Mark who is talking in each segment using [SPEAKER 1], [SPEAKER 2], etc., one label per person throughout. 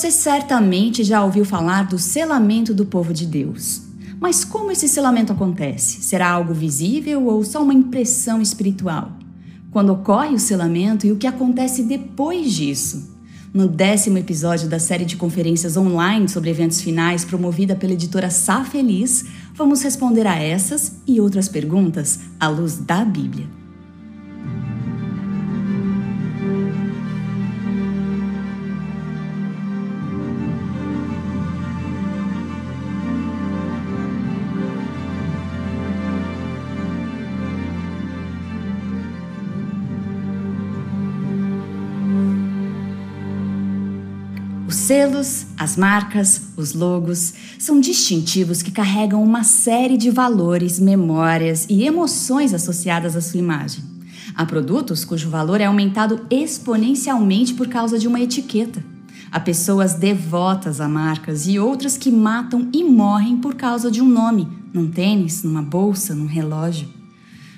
[SPEAKER 1] Você certamente já ouviu falar do selamento do povo de Deus. Mas como esse selamento acontece? Será algo visível ou só uma impressão espiritual? Quando ocorre o selamento e o que acontece depois disso? No décimo episódio da série de conferências online sobre eventos finais promovida pela editora Sá Feliz, vamos responder a essas e outras perguntas à luz da Bíblia. Selos, as marcas, os logos são distintivos que carregam uma série de valores, memórias e emoções associadas à sua imagem. Há produtos cujo valor é aumentado exponencialmente por causa de uma etiqueta. Há pessoas devotas a marcas e outras que matam e morrem por causa de um nome, num tênis, numa bolsa, num relógio.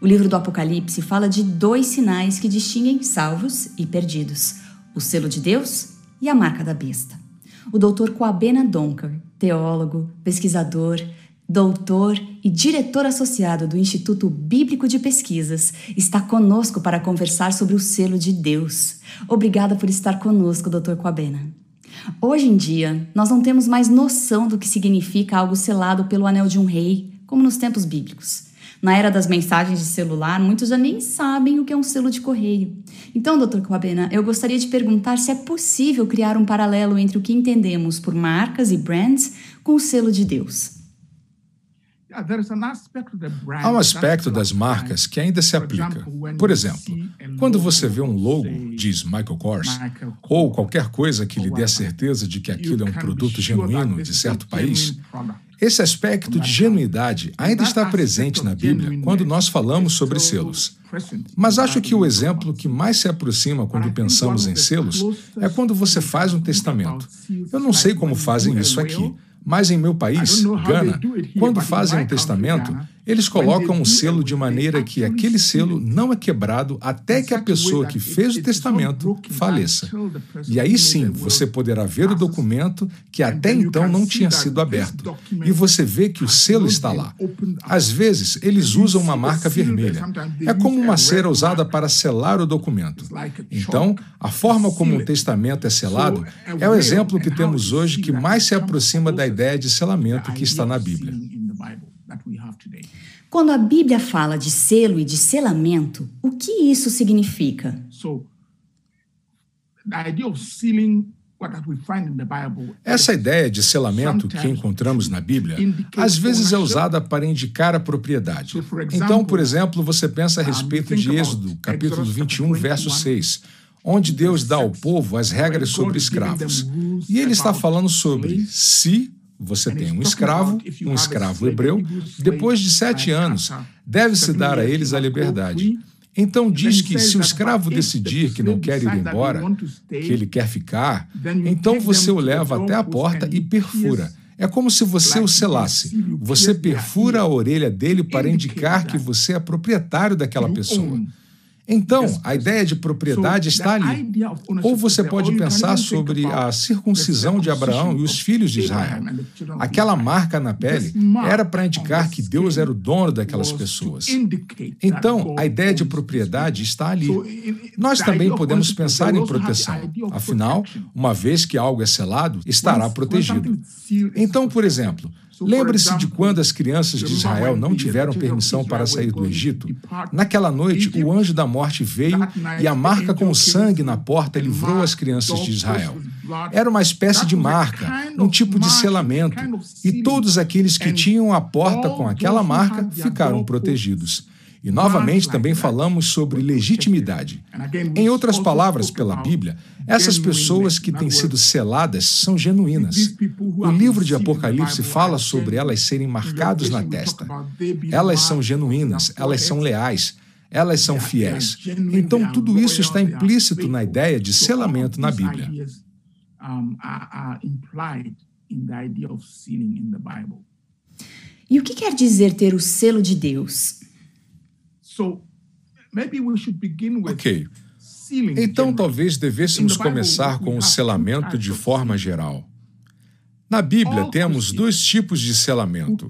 [SPEAKER 1] O livro do Apocalipse fala de dois sinais que distinguem salvos e perdidos: o selo de Deus e a marca da besta. O Dr. Kwabena Donker, teólogo, pesquisador, doutor e diretor associado do Instituto Bíblico de Pesquisas, está conosco para conversar sobre o selo de Deus. Obrigada por estar conosco, Dr. Kwabena. Hoje em dia, nós não temos mais noção do que significa algo selado pelo anel de um rei, como nos tempos bíblicos. Na era das mensagens de celular, muitos já nem sabem o que é um selo de correio. Então, Dr. Coabena, eu gostaria de perguntar se é possível criar um paralelo entre o que entendemos por marcas e brands com o selo de Deus.
[SPEAKER 2] Há um aspecto das marcas que ainda se aplica. Por exemplo, quando você vê um logo, diz Michael Kors, ou qualquer coisa que lhe dê a certeza de que aquilo é um produto genuíno de certo país, esse aspecto de genuidade ainda está presente na Bíblia quando nós falamos sobre selos. Mas acho que o exemplo que mais se aproxima quando pensamos em selos é quando você faz um testamento. Eu não sei como fazem isso aqui, mas em meu país, Gana, quando fazem um testamento, eles colocam um selo de maneira que aquele selo não é quebrado até que a pessoa que fez o testamento faleça. E aí sim você poderá ver o documento que até então não tinha sido aberto. E você vê que o selo está lá. Às vezes, eles usam uma marca vermelha. É como uma cera usada para selar o documento. Então, a forma como um testamento é selado é o exemplo que temos hoje que mais se aproxima da ideia de selamento que está na Bíblia.
[SPEAKER 1] Quando a Bíblia fala de selo e de selamento, o que isso significa?
[SPEAKER 2] Essa ideia de selamento que encontramos na Bíblia às vezes é usada para indicar a propriedade. Então, por exemplo, você pensa a respeito de Êxodo, capítulo 21, verso 6, onde Deus dá ao povo as regras sobre escravos. E ele está falando sobre se você tem um escravo, um escravo hebreu, depois de sete anos, deve-se dar a eles a liberdade. Então diz que se o escravo decidir que não quer ir embora, que ele quer ficar, então você o leva até a porta e perfura. É como se você o selasse. Você perfura a orelha dele para indicar que você é proprietário daquela pessoa. Então, a ideia de propriedade está ali. Ou você pode pensar sobre a circuncisão de Abraão e os filhos de Israel. Aquela marca na pele era para indicar que Deus era o dono daquelas pessoas. Então, a ideia de propriedade está ali. Nós também podemos pensar em proteção. Afinal, uma vez que algo é selado, estará protegido. Então, por exemplo, Lembre-se de quando as crianças de Israel não tiveram permissão para sair do Egito. Naquela noite, o anjo da morte veio e a marca com sangue na porta livrou as crianças de Israel. Era uma espécie de marca, um tipo de selamento, e todos aqueles que tinham a porta com aquela marca ficaram protegidos. E novamente também falamos sobre legitimidade. Em outras palavras, pela Bíblia, essas pessoas que têm sido seladas são genuínas. O livro de Apocalipse fala sobre elas serem marcadas na testa. Elas são genuínas, elas são leais, elas são fiéis. Então, tudo isso está implícito na ideia de selamento na Bíblia.
[SPEAKER 1] E o que quer dizer ter o selo de Deus?
[SPEAKER 2] Ok. Então, talvez devêssemos começar com o selamento de forma geral. Na Bíblia, temos dois tipos de selamento.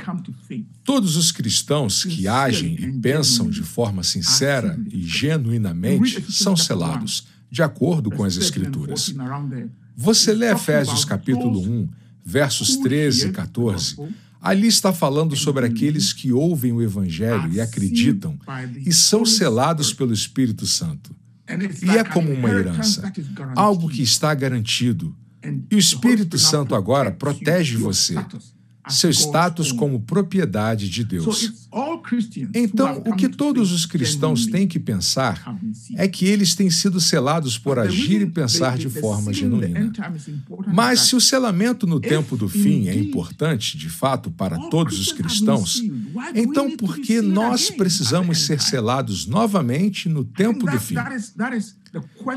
[SPEAKER 2] Todos os cristãos que agem e pensam de forma sincera e genuinamente são selados, de acordo com as Escrituras. Você lê Efésios capítulo 1, versos 13 e 14. Ali está falando sobre aqueles que ouvem o Evangelho e acreditam e são selados pelo Espírito Santo. E é como uma herança, algo que está garantido. E o Espírito Santo agora protege você, seu status como propriedade de Deus. Então, o que todos os cristãos têm que pensar é que eles têm sido selados por agir e pensar de forma genuína. Mas se o selamento no tempo do fim é importante, de fato, para todos os cristãos, então por que nós precisamos ser selados novamente no tempo do fim?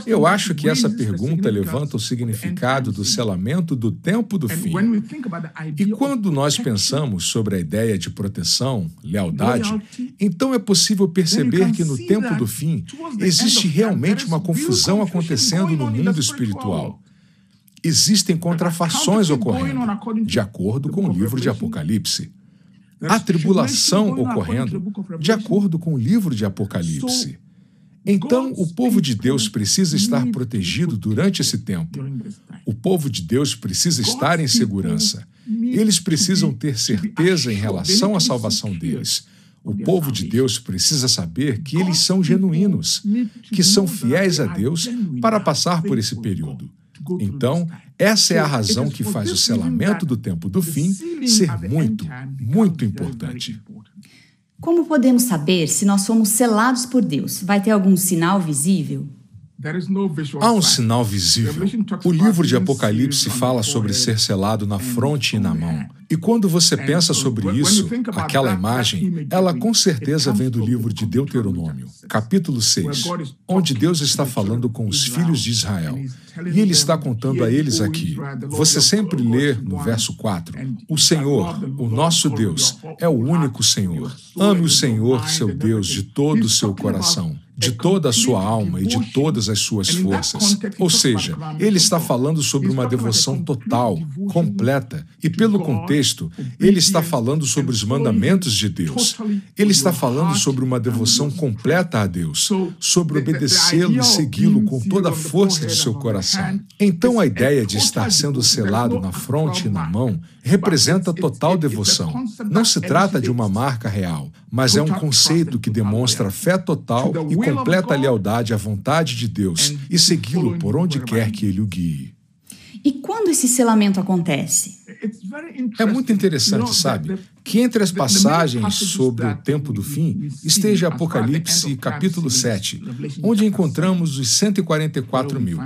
[SPEAKER 2] Eu acho que essa pergunta levanta o significado do selamento do tempo do fim. E quando nós pensamos sobre a ideia de proteção, lealdade, então é possível perceber que no tempo do fim existe realmente uma confusão acontecendo no mundo espiritual. Existem contrafações ocorrendo, de acordo com o livro de Apocalipse. Há tribulação ocorrendo, de acordo com o livro de Apocalipse. Então, o povo de Deus precisa estar protegido durante esse tempo. O povo de Deus precisa estar em segurança. Eles precisam ter certeza em relação à salvação deles. O povo de Deus precisa saber que eles são genuínos, que são fiéis a Deus para passar por esse período. Então, essa é a razão que faz o selamento do tempo do fim ser muito, muito importante.
[SPEAKER 1] Como podemos saber se nós somos selados por Deus? Vai ter algum sinal visível?
[SPEAKER 2] Há um sinal visível. O livro de Apocalipse fala sobre ser selado na fronte e na mão. E quando você pensa sobre isso, aquela imagem, ela com certeza vem do livro de Deuteronômio, capítulo 6, onde Deus está falando com os filhos de Israel. E ele está contando a eles aqui. Você sempre lê no verso 4: O Senhor, o nosso Deus, é o único Senhor. Ame o Senhor, seu Deus, de todo o seu coração de toda a sua alma e de todas as suas forças. Ou seja, ele está falando sobre uma devoção total, completa, e pelo contexto, ele está falando sobre os mandamentos de Deus. Ele está falando sobre uma devoção completa a Deus, sobre obedecê-lo e segui-lo com toda a força de seu coração. Então a ideia de estar sendo selado na fronte e na mão representa total devoção. Não se trata de uma marca real, mas é um conceito que demonstra fé total e completa lealdade à vontade de Deus e segui-lo por onde quer que ele o guie.
[SPEAKER 1] E quando esse selamento acontece?
[SPEAKER 2] É muito interessante, sabe, que entre as passagens sobre o tempo do fim esteja Apocalipse capítulo 7, onde encontramos os 144 mil.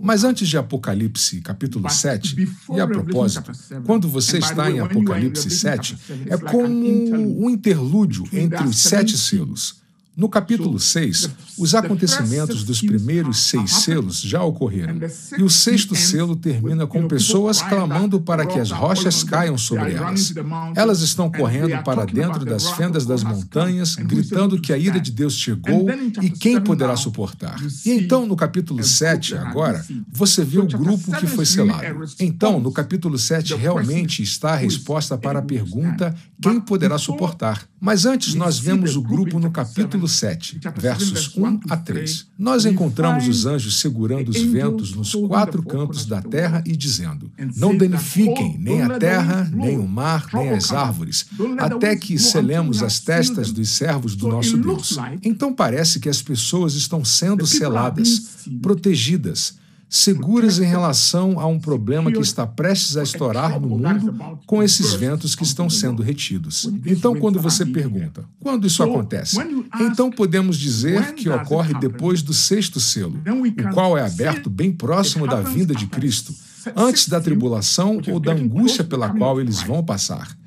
[SPEAKER 2] Mas antes de Apocalipse capítulo 7, e a propósito, quando você está em Apocalipse 7, é como um interlúdio entre os sete selos. No capítulo 6, os acontecimentos dos primeiros seis selos já ocorreram, e o sexto selo termina com pessoas clamando para que as rochas caiam sobre elas. Elas estão correndo para dentro das fendas das montanhas, gritando que a ira de Deus chegou e quem poderá suportar. E então, no capítulo 7, agora, você vê o grupo que foi selado. Então, no capítulo 7, realmente está a resposta para a pergunta: quem poderá suportar? Mas antes, nós vemos o grupo no capítulo 7, versos 1 a 3. Nós encontramos os anjos segurando os ventos nos quatro cantos da terra e dizendo: Não danifiquem nem a terra, nem o mar, nem as árvores, até que selemos as testas dos servos do nosso Deus. Então parece que as pessoas estão sendo seladas, protegidas seguras em relação a um problema que está prestes a estourar no mundo com esses ventos que estão sendo retidos. Então, quando você pergunta, quando isso acontece? Então podemos dizer que ocorre depois do sexto selo, o qual é aberto bem próximo da vinda de Cristo, antes da tribulação ou da angústia pela qual eles vão passar.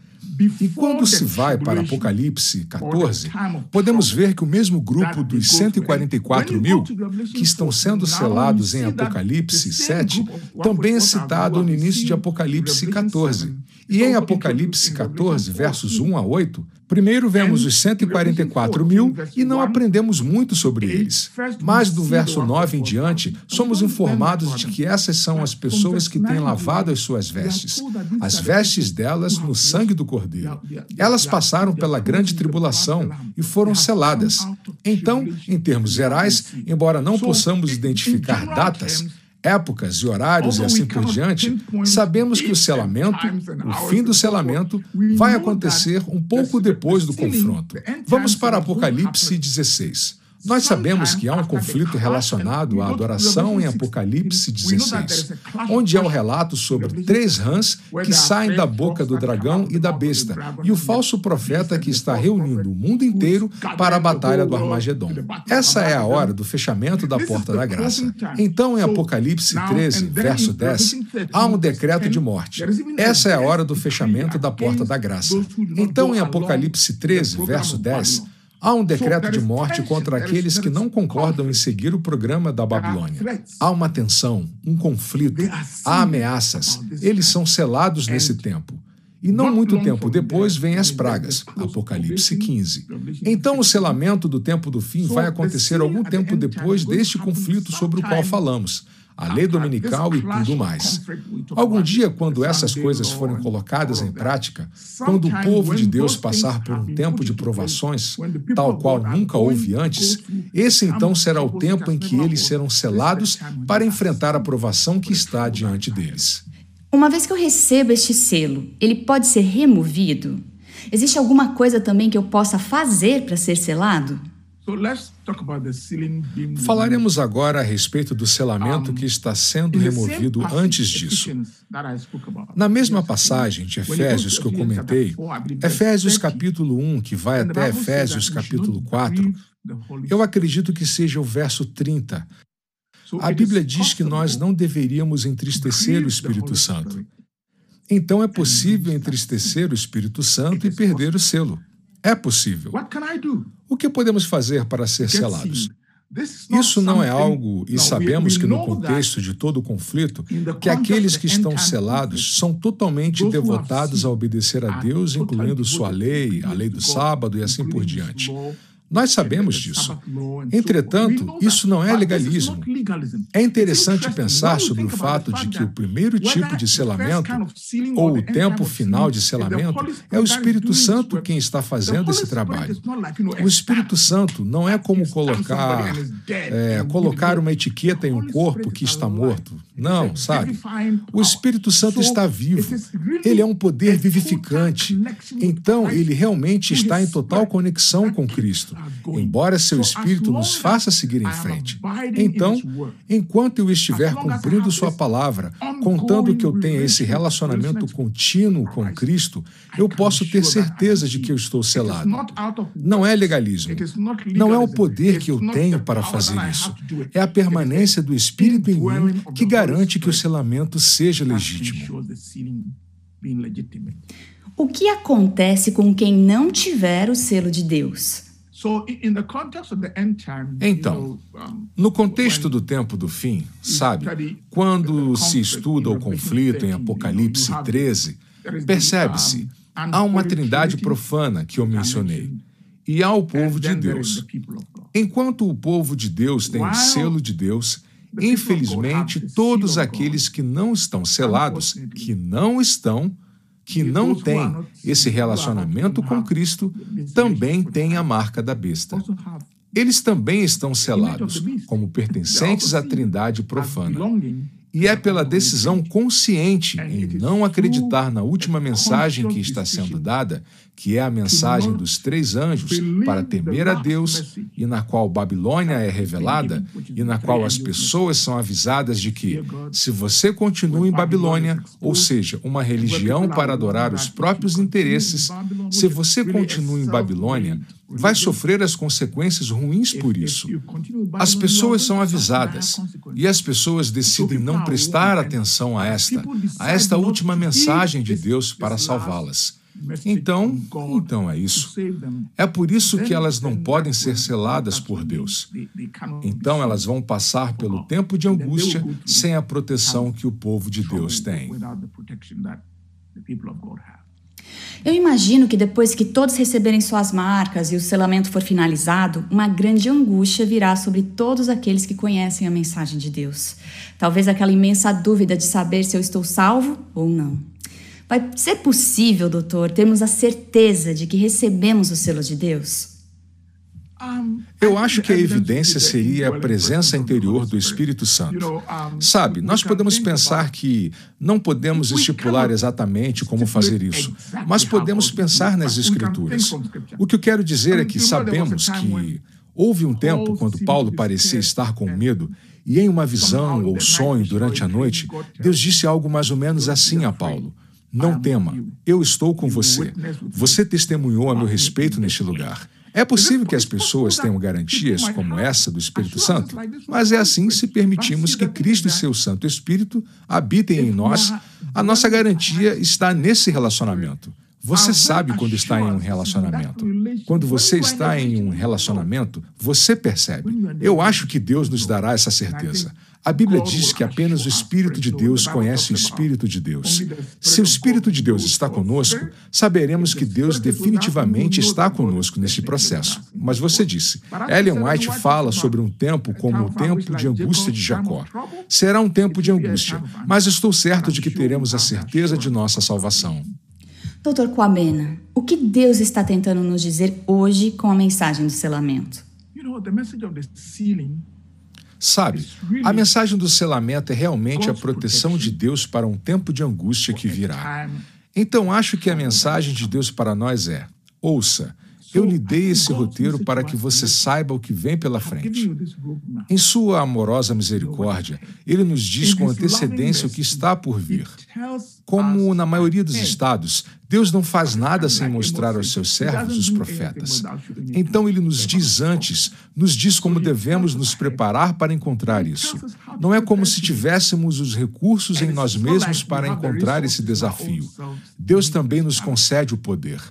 [SPEAKER 2] E quando se vai para Apocalipse 14, podemos ver que o mesmo grupo dos 144 mil que estão sendo selados em Apocalipse 7 também é citado no início de Apocalipse 14. E em Apocalipse 14, versos 1 a 8, primeiro vemos os 144 mil e não aprendemos muito sobre eles. Mas do verso 9 em diante, somos informados de que essas são as pessoas que têm lavado as suas vestes, as vestes delas no sangue do Cordeiro. Elas passaram pela grande tribulação e foram seladas. Então, em termos gerais, embora não possamos identificar datas, épocas e horários e assim por diante, sabemos que o selamento, o fim do selamento, vai acontecer um pouco depois do confronto. Vamos para Apocalipse 16. Nós sabemos que há um conflito relacionado à adoração em Apocalipse 16, onde há o relato sobre três rãs que saem da boca do dragão e da besta, e o falso profeta que está reunindo o mundo inteiro para a batalha do Armagedon. Essa é a hora do fechamento da porta da graça. Então, em Apocalipse 13, verso 10, há um decreto de morte. Essa é a hora do fechamento da porta da graça. Então, em Apocalipse 13, verso 10, Há um decreto de morte contra aqueles que não concordam em seguir o programa da Babilônia. Há uma tensão, um conflito, há ameaças. Eles são selados nesse tempo. E não muito tempo depois vêm as pragas, Apocalipse 15. Então o selamento do tempo do fim vai acontecer algum tempo depois deste conflito sobre o qual falamos a lei dominical e tudo mais. Algum dia, quando essas coisas forem colocadas em prática, quando o povo de Deus passar por um tempo de provações, tal qual nunca houve antes, esse então será o tempo em que eles serão selados para enfrentar a provação que está diante deles.
[SPEAKER 1] Uma vez que eu recebo este selo, ele pode ser removido? Existe alguma coisa também que eu possa fazer para ser selado?
[SPEAKER 2] Falaremos agora a respeito do selamento que está sendo removido antes disso. Na mesma passagem de Efésios que eu comentei, Efésios capítulo 1, que vai até Efésios capítulo 4, eu acredito que seja o verso 30. A Bíblia diz que nós não deveríamos entristecer o Espírito Santo. Então é possível entristecer o Espírito Santo e perder o selo. É possível. O que podemos fazer para ser selados? Isso não é algo, e sabemos que no contexto de todo o conflito, que aqueles que estão selados são totalmente devotados a obedecer a Deus, incluindo sua lei, a lei do sábado e assim por diante. Nós sabemos disso. Entretanto, isso não é legalismo. É interessante pensar sobre o fato de que o primeiro tipo de selamento, ou o tempo final de selamento, é o Espírito Santo quem está fazendo esse trabalho. O Espírito Santo não é como colocar, é, colocar uma etiqueta em um corpo que está morto. Não, sabe? O Espírito Santo está vivo. Ele é um poder vivificante. Então, ele realmente está em total conexão com Cristo embora seu espírito nos faça seguir em frente. Então, enquanto eu estiver cumprindo Sua palavra, contando que eu tenha esse relacionamento contínuo com Cristo, eu posso ter certeza de que eu estou selado. Não é legalismo. Não é o poder que eu tenho para fazer isso. É a permanência do Espírito em mim que garante que o selamento seja legítimo.
[SPEAKER 1] O que acontece com quem não tiver o selo de Deus?
[SPEAKER 2] Então, no contexto do tempo do fim, sabe, quando se estuda o conflito em Apocalipse 13, percebe-se, há uma trindade profana que eu mencionei, e há o povo de Deus. Enquanto o povo de Deus tem o selo de Deus, infelizmente, todos aqueles que não estão selados, que não estão, que não tem esse relacionamento com Cristo também tem a marca da besta. Eles também estão selados como pertencentes à trindade profana. E é pela decisão consciente em não acreditar na última mensagem que está sendo dada, que é a mensagem dos três anjos para temer a Deus, e na qual Babilônia é revelada, e na qual as pessoas são avisadas de que, se você continua em Babilônia, ou seja, uma religião para adorar os próprios interesses, se você continua em Babilônia, vai sofrer as consequências ruins por isso. As pessoas são avisadas e as pessoas decidem não prestar atenção a esta, a esta última mensagem de Deus para salvá-las. Então, então é isso. É por isso que elas não podem ser seladas por Deus. Então elas vão passar pelo tempo de angústia sem a proteção que o povo de Deus tem.
[SPEAKER 1] Eu imagino que depois que todos receberem suas marcas e o selamento for finalizado, uma grande angústia virá sobre todos aqueles que conhecem a mensagem de Deus. Talvez aquela imensa dúvida de saber se eu estou salvo ou não. Vai ser possível, doutor, termos a certeza de que recebemos o selo de Deus?
[SPEAKER 2] Eu acho que a evidência seria a presença interior do Espírito Santo. Sabe, nós podemos pensar que não podemos estipular exatamente como fazer isso, mas podemos pensar nas Escrituras. O que eu quero dizer é que sabemos que houve um tempo quando Paulo parecia estar com medo e em uma visão ou sonho durante a noite, Deus disse algo mais ou menos assim a Paulo. Não tema, eu estou com você. Você testemunhou a meu respeito neste lugar. É possível que as pessoas tenham garantias como essa do Espírito Santo, mas é assim se permitimos que Cristo e seu Santo Espírito habitem em nós. A nossa garantia está nesse relacionamento. Você sabe quando está em um relacionamento. Quando você está em um relacionamento, você percebe. Eu acho que Deus nos dará essa certeza. A Bíblia diz que apenas o Espírito de Deus conhece o Espírito de Deus. Se o Espírito de Deus está conosco, saberemos que Deus definitivamente está conosco neste processo. Mas você disse, Ellen White fala sobre um tempo como o tempo de angústia de Jacó. Será um tempo de angústia, mas estou certo de que teremos a certeza de nossa salvação.
[SPEAKER 1] Doutor Kwabena, o que Deus está tentando nos dizer hoje com a mensagem do selamento?
[SPEAKER 2] Sabe, a mensagem do selamento é realmente a proteção de Deus para um tempo de angústia que virá. Então acho que a mensagem de Deus para nós é: ouça, eu lhe dei esse roteiro para que você saiba o que vem pela frente. Em sua amorosa misericórdia, ele nos diz com antecedência o que está por vir. Como na maioria dos estados, Deus não faz nada sem mostrar aos seus servos, os profetas. Então ele nos diz antes, nos diz como devemos nos preparar para encontrar isso. Não é como se tivéssemos os recursos em nós mesmos para encontrar esse desafio. Deus também nos concede o poder.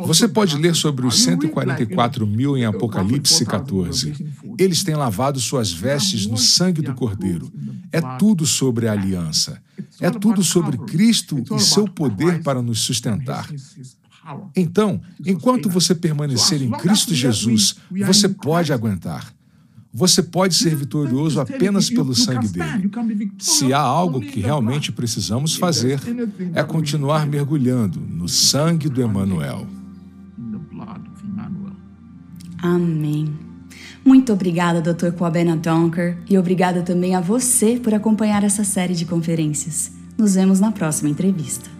[SPEAKER 2] Você pode ler sobre os 144 mil em Apocalipse 14. Eles têm lavado suas vestes no sangue do Cordeiro. É tudo sobre a aliança. É tudo sobre Cristo e seu poder para nos sustentar. Então, enquanto você permanecer em Cristo Jesus, você pode aguentar. Você pode ser vitorioso apenas pelo sangue dele. Se há algo que realmente precisamos fazer, é continuar mergulhando no sangue do Emanuel.
[SPEAKER 1] Amém. Muito obrigada, Dr. Kwabena Donker, e obrigada também a você por acompanhar essa série de conferências. Nos vemos na próxima entrevista.